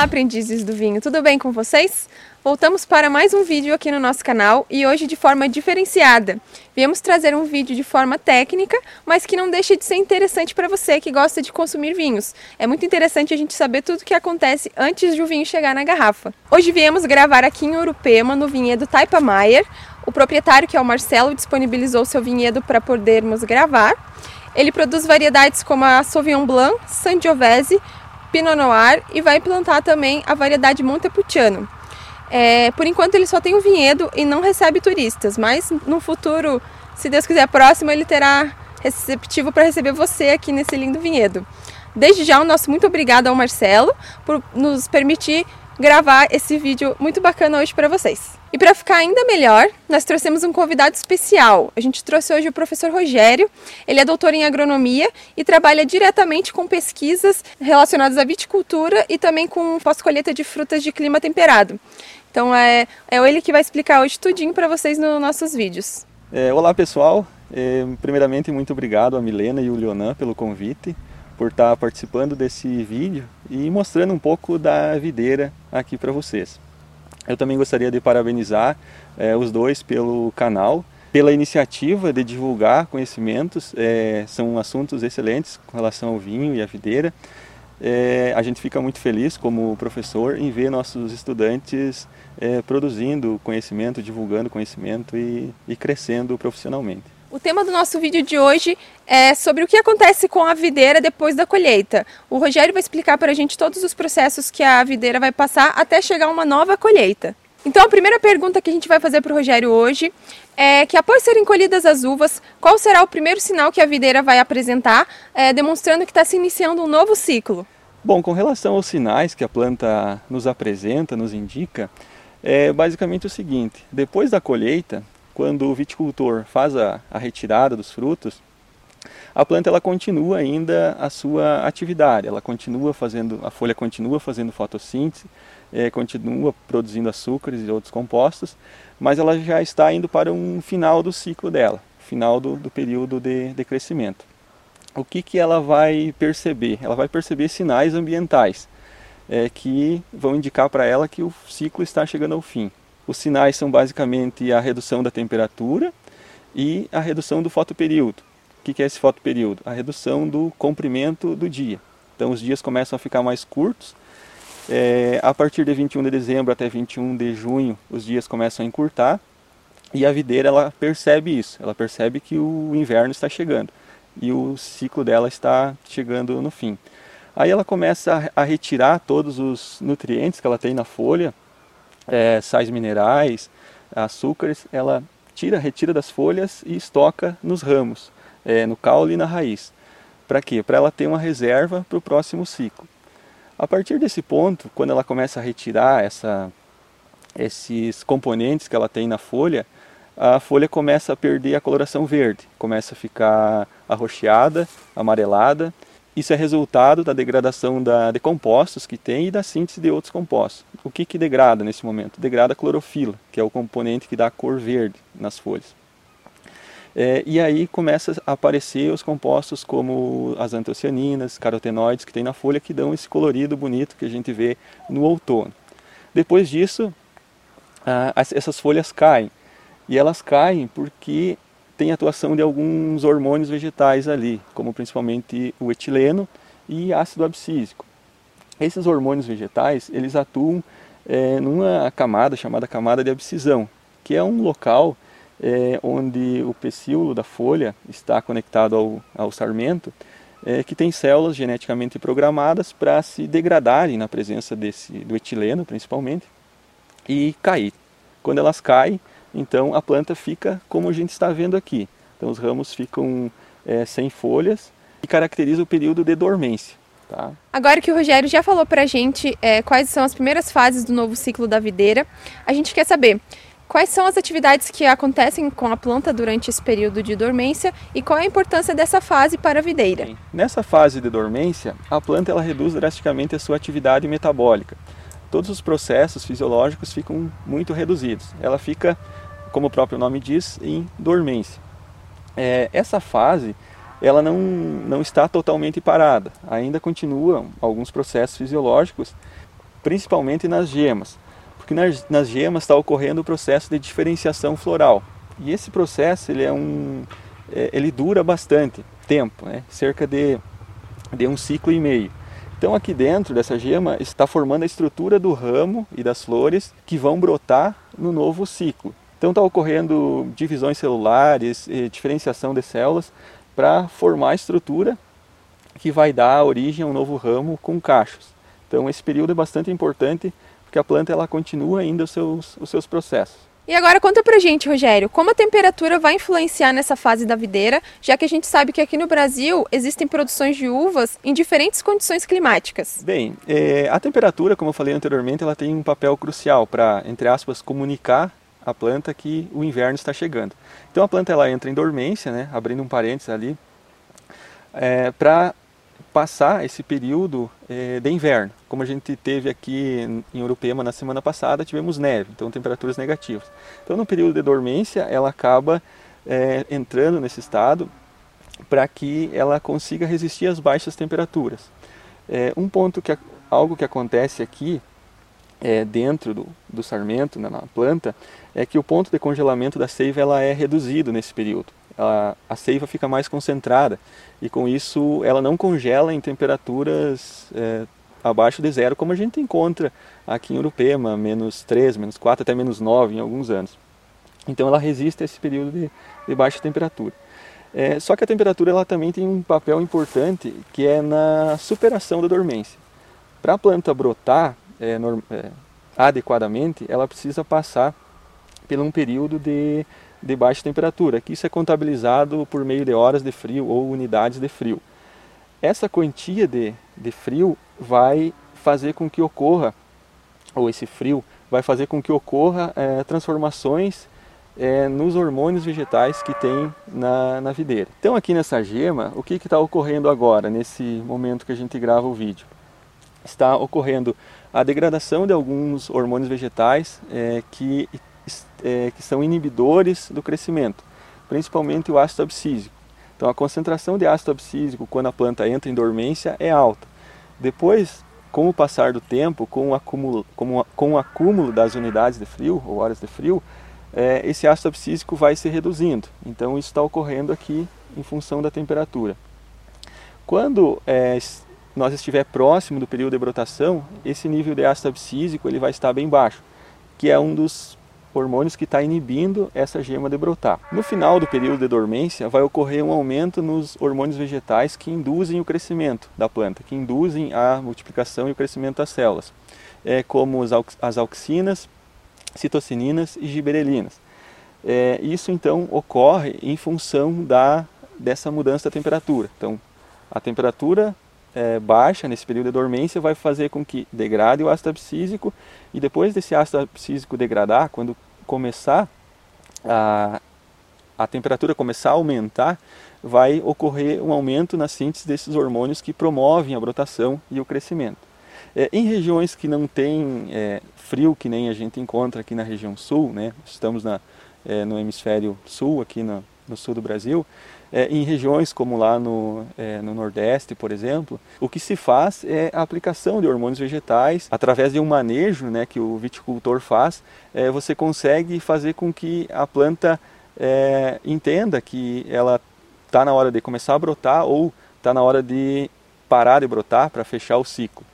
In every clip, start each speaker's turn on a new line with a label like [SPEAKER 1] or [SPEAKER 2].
[SPEAKER 1] Olá, aprendizes do vinho, tudo bem com vocês? Voltamos para mais um vídeo aqui no nosso canal e hoje de forma diferenciada. Viemos trazer um vídeo de forma técnica, mas que não deixa de ser interessante para você que gosta de consumir vinhos. É muito interessante a gente saber tudo o que acontece antes de o vinho chegar na garrafa. Hoje viemos gravar aqui em Urupema, no vinhedo Taipa Maier. O proprietário, que é o Marcelo, disponibilizou seu vinhedo para podermos gravar. Ele produz variedades como a Sauvignon Blanc, Sangiovese, Pinot Noir e vai plantar também a variedade Montepulciano. É, por enquanto ele só tem um vinhedo e não recebe turistas, mas no futuro, se Deus quiser próximo, ele terá receptivo para receber você aqui nesse lindo vinhedo. Desde já, o nosso muito obrigado ao Marcelo por nos permitir gravar esse vídeo muito bacana hoje para vocês. E para ficar ainda melhor, nós trouxemos um convidado especial. A gente trouxe hoje o professor Rogério. Ele é doutor em agronomia e trabalha diretamente com pesquisas relacionadas à viticultura e também com pós-colheita de frutas de clima temperado. Então é, é ele que vai explicar hoje tudinho para vocês nos nossos vídeos.
[SPEAKER 2] É, olá pessoal, é, primeiramente muito obrigado a Milena e o Leonan pelo convite, por estar participando desse vídeo e mostrando um pouco da videira aqui para vocês. Eu também gostaria de parabenizar é, os dois pelo canal, pela iniciativa de divulgar conhecimentos, é, são assuntos excelentes com relação ao vinho e à videira. É, a gente fica muito feliz como professor em ver nossos estudantes produzindo conhecimento, divulgando conhecimento e, e crescendo profissionalmente.
[SPEAKER 1] O tema do nosso vídeo de hoje é sobre o que acontece com a videira depois da colheita. O Rogério vai explicar para a gente todos os processos que a videira vai passar até chegar uma nova colheita. Então a primeira pergunta que a gente vai fazer para o Rogério hoje é que após serem colhidas as uvas, qual será o primeiro sinal que a videira vai apresentar, é, demonstrando que está se iniciando um novo ciclo?
[SPEAKER 2] Bom, com relação aos sinais que a planta nos apresenta, nos indica, é basicamente o seguinte: depois da colheita, quando o viticultor faz a, a retirada dos frutos, a planta ela continua ainda a sua atividade, ela continua fazendo, a folha continua fazendo fotossíntese, é, continua produzindo açúcares e outros compostos, mas ela já está indo para um final do ciclo dela, final do, do período de, de crescimento. O que, que ela vai perceber? Ela vai perceber sinais ambientais é, que vão indicar para ela que o ciclo está chegando ao fim. Os sinais são basicamente a redução da temperatura e a redução do fotoperíodo. O que é esse fotoperíodo? A redução do comprimento do dia. Então os dias começam a ficar mais curtos. É, a partir de 21 de dezembro até 21 de junho, os dias começam a encurtar. E a videira ela percebe isso, ela percebe que o inverno está chegando e o ciclo dela está chegando no fim. Aí ela começa a retirar todos os nutrientes que ela tem na folha, é, sais minerais, açúcares, ela tira, retira das folhas e estoca nos ramos, é, no caule e na raiz. Para quê? Para ela ter uma reserva para o próximo ciclo. A partir desse ponto, quando ela começa a retirar essa, esses componentes que ela tem na folha, a folha começa a perder a coloração verde, começa a ficar arroxeada, amarelada isso é resultado da degradação da, de compostos que tem e da síntese de outros compostos. O que, que degrada nesse momento? Degrada a clorofila, que é o componente que dá a cor verde nas folhas. É, e aí começa a aparecer os compostos como as antocianinas, carotenoides que tem na folha que dão esse colorido bonito que a gente vê no outono. Depois disso, ah, essas folhas caem. E elas caem porque tem atuação de alguns hormônios vegetais ali, como principalmente o etileno e ácido abscísico. Esses hormônios vegetais, eles atuam é, numa camada chamada camada de abscisão, que é um local é, onde o pecíolo da folha está conectado ao, ao sarmento, é, que tem células geneticamente programadas para se degradarem na presença desse, do etileno, principalmente, e cair. Quando elas caem, então a planta fica como a gente está vendo aqui. Então os ramos ficam é, sem folhas e caracteriza o período de dormência. Tá?
[SPEAKER 1] Agora que o Rogério já falou para a gente é, quais são as primeiras fases do novo ciclo da videira, a gente quer saber quais são as atividades que acontecem com a planta durante esse período de dormência e qual é a importância dessa fase para a videira.
[SPEAKER 2] Nessa fase de dormência, a planta ela reduz drasticamente a sua atividade metabólica. Todos os processos fisiológicos ficam muito reduzidos. Ela fica como o próprio nome diz, em dormência. É, essa fase ela não, não está totalmente parada, ainda continuam alguns processos fisiológicos principalmente nas gemas, porque nas, nas gemas está ocorrendo o processo de diferenciação floral. E esse processo ele é um, é, ele dura bastante tempo, né? cerca de, de um ciclo e meio. Então aqui dentro dessa gema está formando a estrutura do ramo e das flores que vão brotar no novo ciclo. Então está ocorrendo divisões celulares, diferenciação de células para formar a estrutura que vai dar origem a um novo ramo com cachos. Então esse período é bastante importante porque a planta ela continua ainda os seus, os seus processos.
[SPEAKER 1] E agora conta pra gente, Rogério, como a temperatura vai influenciar nessa fase da videira, já que a gente sabe que aqui no Brasil existem produções de uvas em diferentes condições climáticas.
[SPEAKER 2] Bem, é, a temperatura, como eu falei anteriormente, ela tem um papel crucial para, entre aspas, comunicar a planta que o inverno está chegando. Então a planta ela entra em dormência, né, abrindo um parênteses ali, é, para passar esse período é, de inverno. Como a gente teve aqui em Urupema na semana passada, tivemos neve, então temperaturas negativas. Então no período de dormência ela acaba é, entrando nesse estado para que ela consiga resistir às baixas temperaturas. É, um ponto que algo que acontece aqui é, dentro do, do sarmento, na, na planta, é que o ponto de congelamento da seiva ela é reduzido nesse período. Ela, a seiva fica mais concentrada e com isso ela não congela em temperaturas é, abaixo de zero, como a gente encontra aqui em Urupema, menos 3, menos 4, até menos 9 em alguns anos. Então ela resiste a esse período de, de baixa temperatura. É, só que a temperatura ela também tem um papel importante que é na superação da dormência. Para a planta brotar é, é, adequadamente, ela precisa passar por um período de de baixa temperatura, que isso é contabilizado por meio de horas de frio ou unidades de frio. Essa quantia de, de frio vai fazer com que ocorra, ou esse frio vai fazer com que ocorra é, transformações é, nos hormônios vegetais que tem na, na videira. Então aqui nessa gema, o que está ocorrendo agora, nesse momento que a gente grava o vídeo? Está ocorrendo a degradação de alguns hormônios vegetais é, que é, que são inibidores do crescimento, principalmente o ácido abscísico. Então a concentração de ácido abscísico quando a planta entra em dormência é alta. Depois, com o passar do tempo, com o acúmulo, com com o acúmulo das unidades de frio ou horas de frio, é, esse ácido abscísico vai se reduzindo. Então isso está ocorrendo aqui em função da temperatura. Quando é, nós estiver próximo do período de brotação, esse nível de ácido abscísico ele vai estar bem baixo, que é um dos hormônios que está inibindo essa gema de brotar. No final do período de dormência, vai ocorrer um aumento nos hormônios vegetais que induzem o crescimento da planta, que induzem a multiplicação e o crescimento das células, é, como as auxinas, citocininas e giberelinas. É, isso então ocorre em função da, dessa mudança da temperatura. Então, a temperatura é, baixa nesse período de dormência vai fazer com que degrade o ácido abscísico e depois desse ácido abscísico degradar, quando começar a, a temperatura começar a aumentar, vai ocorrer um aumento na síntese desses hormônios que promovem a brotação e o crescimento. É, em regiões que não tem é, frio, que nem a gente encontra aqui na região sul, né? estamos na, é, no hemisfério sul, aqui no, no sul do Brasil, é, em regiões como lá no, é, no Nordeste, por exemplo, o que se faz é a aplicação de hormônios vegetais através de um manejo né, que o viticultor faz. É, você consegue fazer com que a planta é, entenda que ela está na hora de começar a brotar ou está na hora de parar de brotar para fechar o ciclo.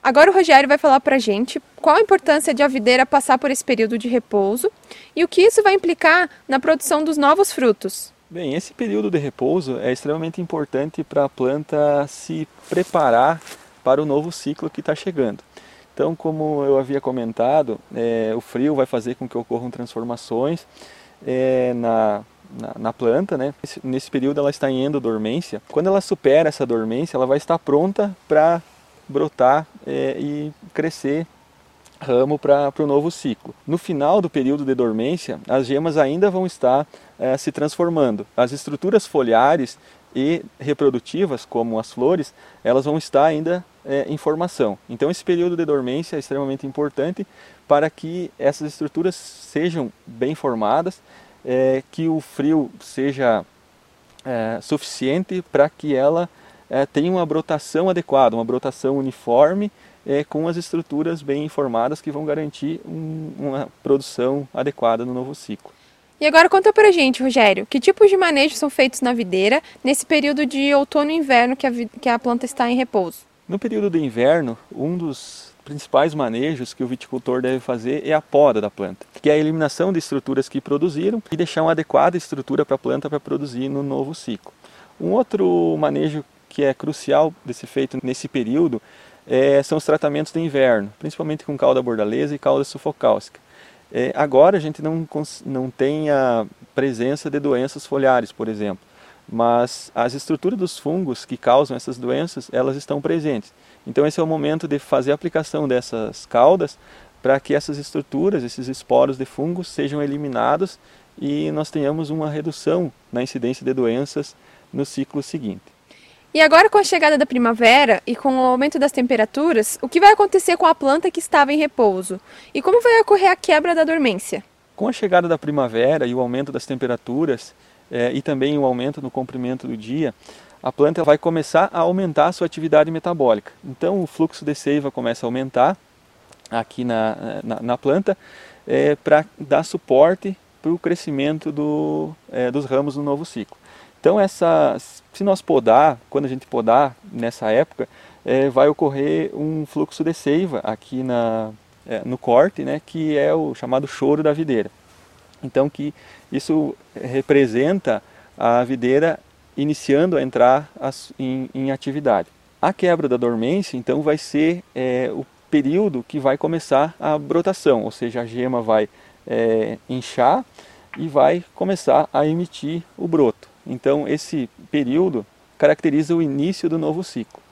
[SPEAKER 1] Agora o Rogério vai falar para gente qual a importância de a videira passar por esse período de repouso e o que isso vai implicar na produção dos novos frutos.
[SPEAKER 2] Bem, esse período de repouso é extremamente importante para a planta se preparar para o novo ciclo que está chegando. Então, como eu havia comentado, é, o frio vai fazer com que ocorram transformações é, na, na, na, planta. Né? Nesse, período ela está em endodormência. Quando ela supera essa dormência, ela vai estar pronta para brotar é, e crescer ramo para o novo ciclo. No final do período de dormência, as gemas ainda vão estar é, se transformando. As estruturas foliares e reprodutivas, como as flores, elas vão estar ainda é, em formação. Então, esse período de dormência é extremamente importante para que essas estruturas sejam bem formadas, é, que o frio seja é, suficiente para que ela tenha uma brotação adequada, uma brotação uniforme é, com as estruturas bem informadas que vão garantir um, uma produção adequada no novo ciclo.
[SPEAKER 1] E agora conta pra gente, Rogério, que tipos de manejo são feitos na videira nesse período de outono e inverno que a, que a planta está em repouso?
[SPEAKER 2] No período de inverno, um dos principais manejos que o viticultor deve fazer é a poda da planta, que é a eliminação de estruturas que produziram e deixar uma adequada estrutura para a planta para produzir no novo ciclo. Um outro manejo que é crucial de ser feito nesse período é, são os tratamentos de inverno, principalmente com cauda bordaleza e cauda sufocáustica. É, agora a gente não, não tem a presença de doenças foliares, por exemplo, mas as estruturas dos fungos que causam essas doenças, elas estão presentes. Então esse é o momento de fazer a aplicação dessas caudas para que essas estruturas, esses esporos de fungos sejam eliminados e nós tenhamos uma redução na incidência de doenças no ciclo seguinte.
[SPEAKER 1] E agora com a chegada da primavera e com o aumento das temperaturas, o que vai acontecer com a planta que estava em repouso? E como vai ocorrer a quebra da dormência?
[SPEAKER 2] Com a chegada da primavera e o aumento das temperaturas é, e também o aumento no comprimento do dia, a planta vai começar a aumentar a sua atividade metabólica. Então o fluxo de seiva começa a aumentar aqui na, na, na planta é, para dar suporte para o crescimento do, é, dos ramos no novo ciclo. Então, essa, se nós podar, quando a gente podar nessa época, é, vai ocorrer um fluxo de seiva aqui na, é, no corte, né, que é o chamado choro da videira. Então, que isso representa a videira iniciando a entrar em, em atividade. A quebra da dormência, então, vai ser é, o período que vai começar a brotação, ou seja, a gema vai é, inchar e vai começar a emitir o broto. Então, esse período caracteriza o início do novo ciclo.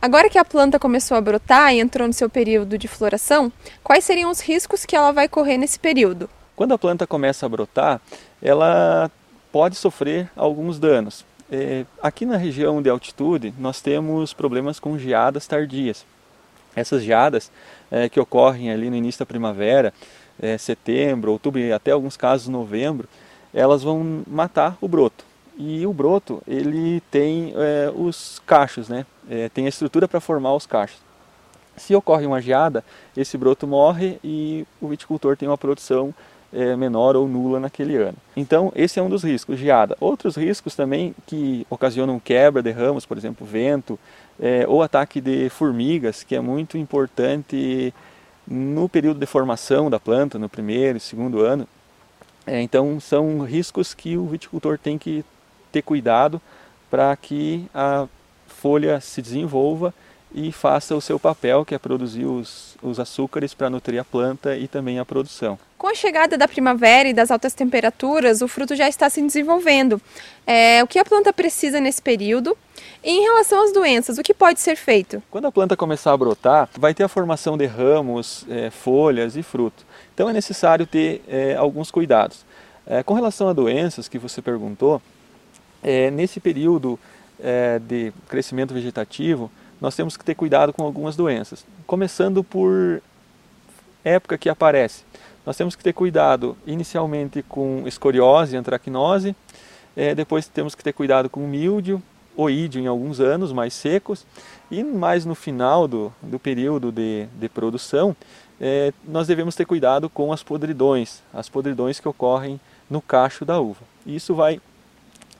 [SPEAKER 1] Agora que a planta começou a brotar e entrou no seu período de floração, quais seriam os riscos que ela vai correr nesse período?
[SPEAKER 2] Quando a planta começa a brotar, ela pode sofrer alguns danos. É, aqui na região de altitude, nós temos problemas com geadas tardias. Essas geadas é, que ocorrem ali no início da primavera, é, setembro, outubro e até alguns casos novembro, elas vão matar o broto. E o broto, ele tem é, os cachos, né? É, tem a estrutura para formar os cachos. Se ocorre uma geada, esse broto morre e o viticultor tem uma produção é, menor ou nula naquele ano. Então, esse é um dos riscos, geada. Outros riscos também que ocasionam quebra de ramos, por exemplo, vento, ou ataque de formigas, que é muito importante no período de formação da planta, no primeiro e segundo ano. Então, são riscos que o viticultor tem que ter cuidado para que a folha se desenvolva e faça o seu papel, que é produzir os, os açúcares para nutrir a planta e também a produção.
[SPEAKER 1] Com a chegada da primavera e das altas temperaturas, o fruto já está se desenvolvendo. É, o que a planta precisa nesse período? E em relação às doenças, o que pode ser feito?
[SPEAKER 2] Quando a planta começar a brotar, vai ter a formação de ramos, é, folhas e fruto. Então é necessário ter é, alguns cuidados. É, com relação a doenças que você perguntou, é, nesse período é, de crescimento vegetativo, nós temos que ter cuidado com algumas doenças. Começando por época que aparece. Nós temos que ter cuidado inicialmente com escoriose, antracnose, é, depois temos que ter cuidado com míldio, oídio em alguns anos mais secos, e mais no final do, do período de, de produção, é, nós devemos ter cuidado com as podridões, as podridões que ocorrem no cacho da uva. Isso vai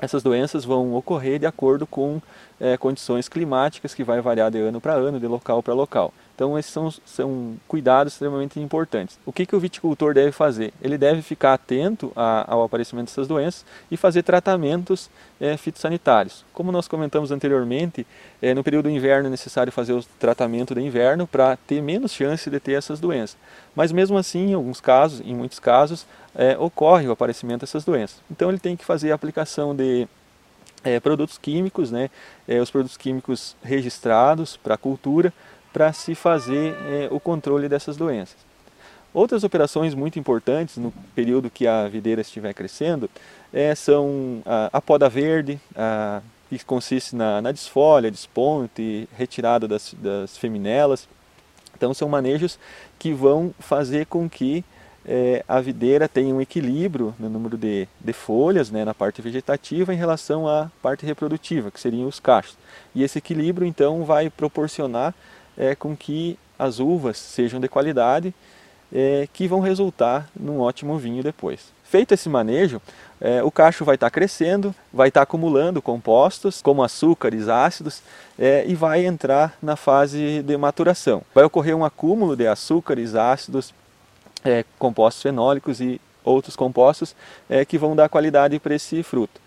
[SPEAKER 2] essas doenças vão ocorrer de acordo com é, condições climáticas que vai variar de ano para ano, de local para local. Então esses são, são cuidados extremamente importantes. O que, que o viticultor deve fazer? Ele deve ficar atento a, ao aparecimento dessas doenças e fazer tratamentos é, fitossanitários. Como nós comentamos anteriormente, é, no período do inverno é necessário fazer o tratamento de inverno para ter menos chance de ter essas doenças. Mas mesmo assim, em alguns casos, em muitos casos, é, ocorre o aparecimento dessas doenças. Então ele tem que fazer a aplicação de é, produtos químicos, né, é, os produtos químicos registrados para a cultura, para se fazer é, o controle dessas doenças. Outras operações muito importantes no período que a videira estiver crescendo é, são a, a, poda verde, a, que consiste na, na desfolha, desponte, retirada das, das feminelas. Então são manejos que vão fazer com que é, a videira tem um equilíbrio no número de, de folhas né, na parte vegetativa em relação à parte reprodutiva, que seriam os cachos. E esse equilíbrio então vai proporcionar é, com que as uvas sejam de qualidade, é, que vão resultar num ótimo vinho depois. Feito esse manejo, é, o cacho vai estar tá crescendo, vai estar tá acumulando compostos como açúcares, ácidos é, e vai entrar na fase de maturação. Vai ocorrer um acúmulo de açúcares, ácidos, é, compostos fenólicos e outros compostos é, que vão dar qualidade para esse fruto.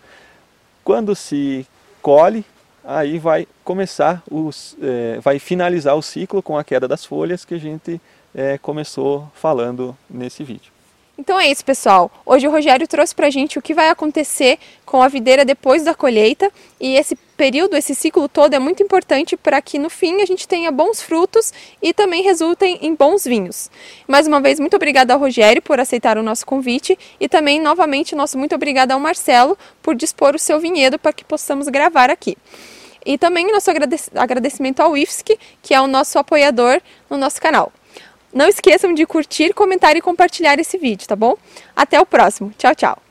[SPEAKER 2] Quando se colhe, aí vai começar, os, é, vai finalizar o ciclo com a queda das folhas que a gente é, começou falando nesse vídeo.
[SPEAKER 1] Então é isso, pessoal. Hoje o Rogério trouxe para a gente o que vai acontecer com a videira depois da colheita e esse período, esse ciclo todo é muito importante para que no fim a gente tenha bons frutos e também resultem em bons vinhos. Mais uma vez, muito obrigada ao Rogério por aceitar o nosso convite e também, novamente, nosso muito obrigada ao Marcelo por dispor o seu vinhedo para que possamos gravar aqui. E também nosso agradecimento ao IFSC, que é o nosso apoiador no nosso canal. Não esqueçam de curtir, comentar e compartilhar esse vídeo, tá bom? Até o próximo. Tchau, tchau.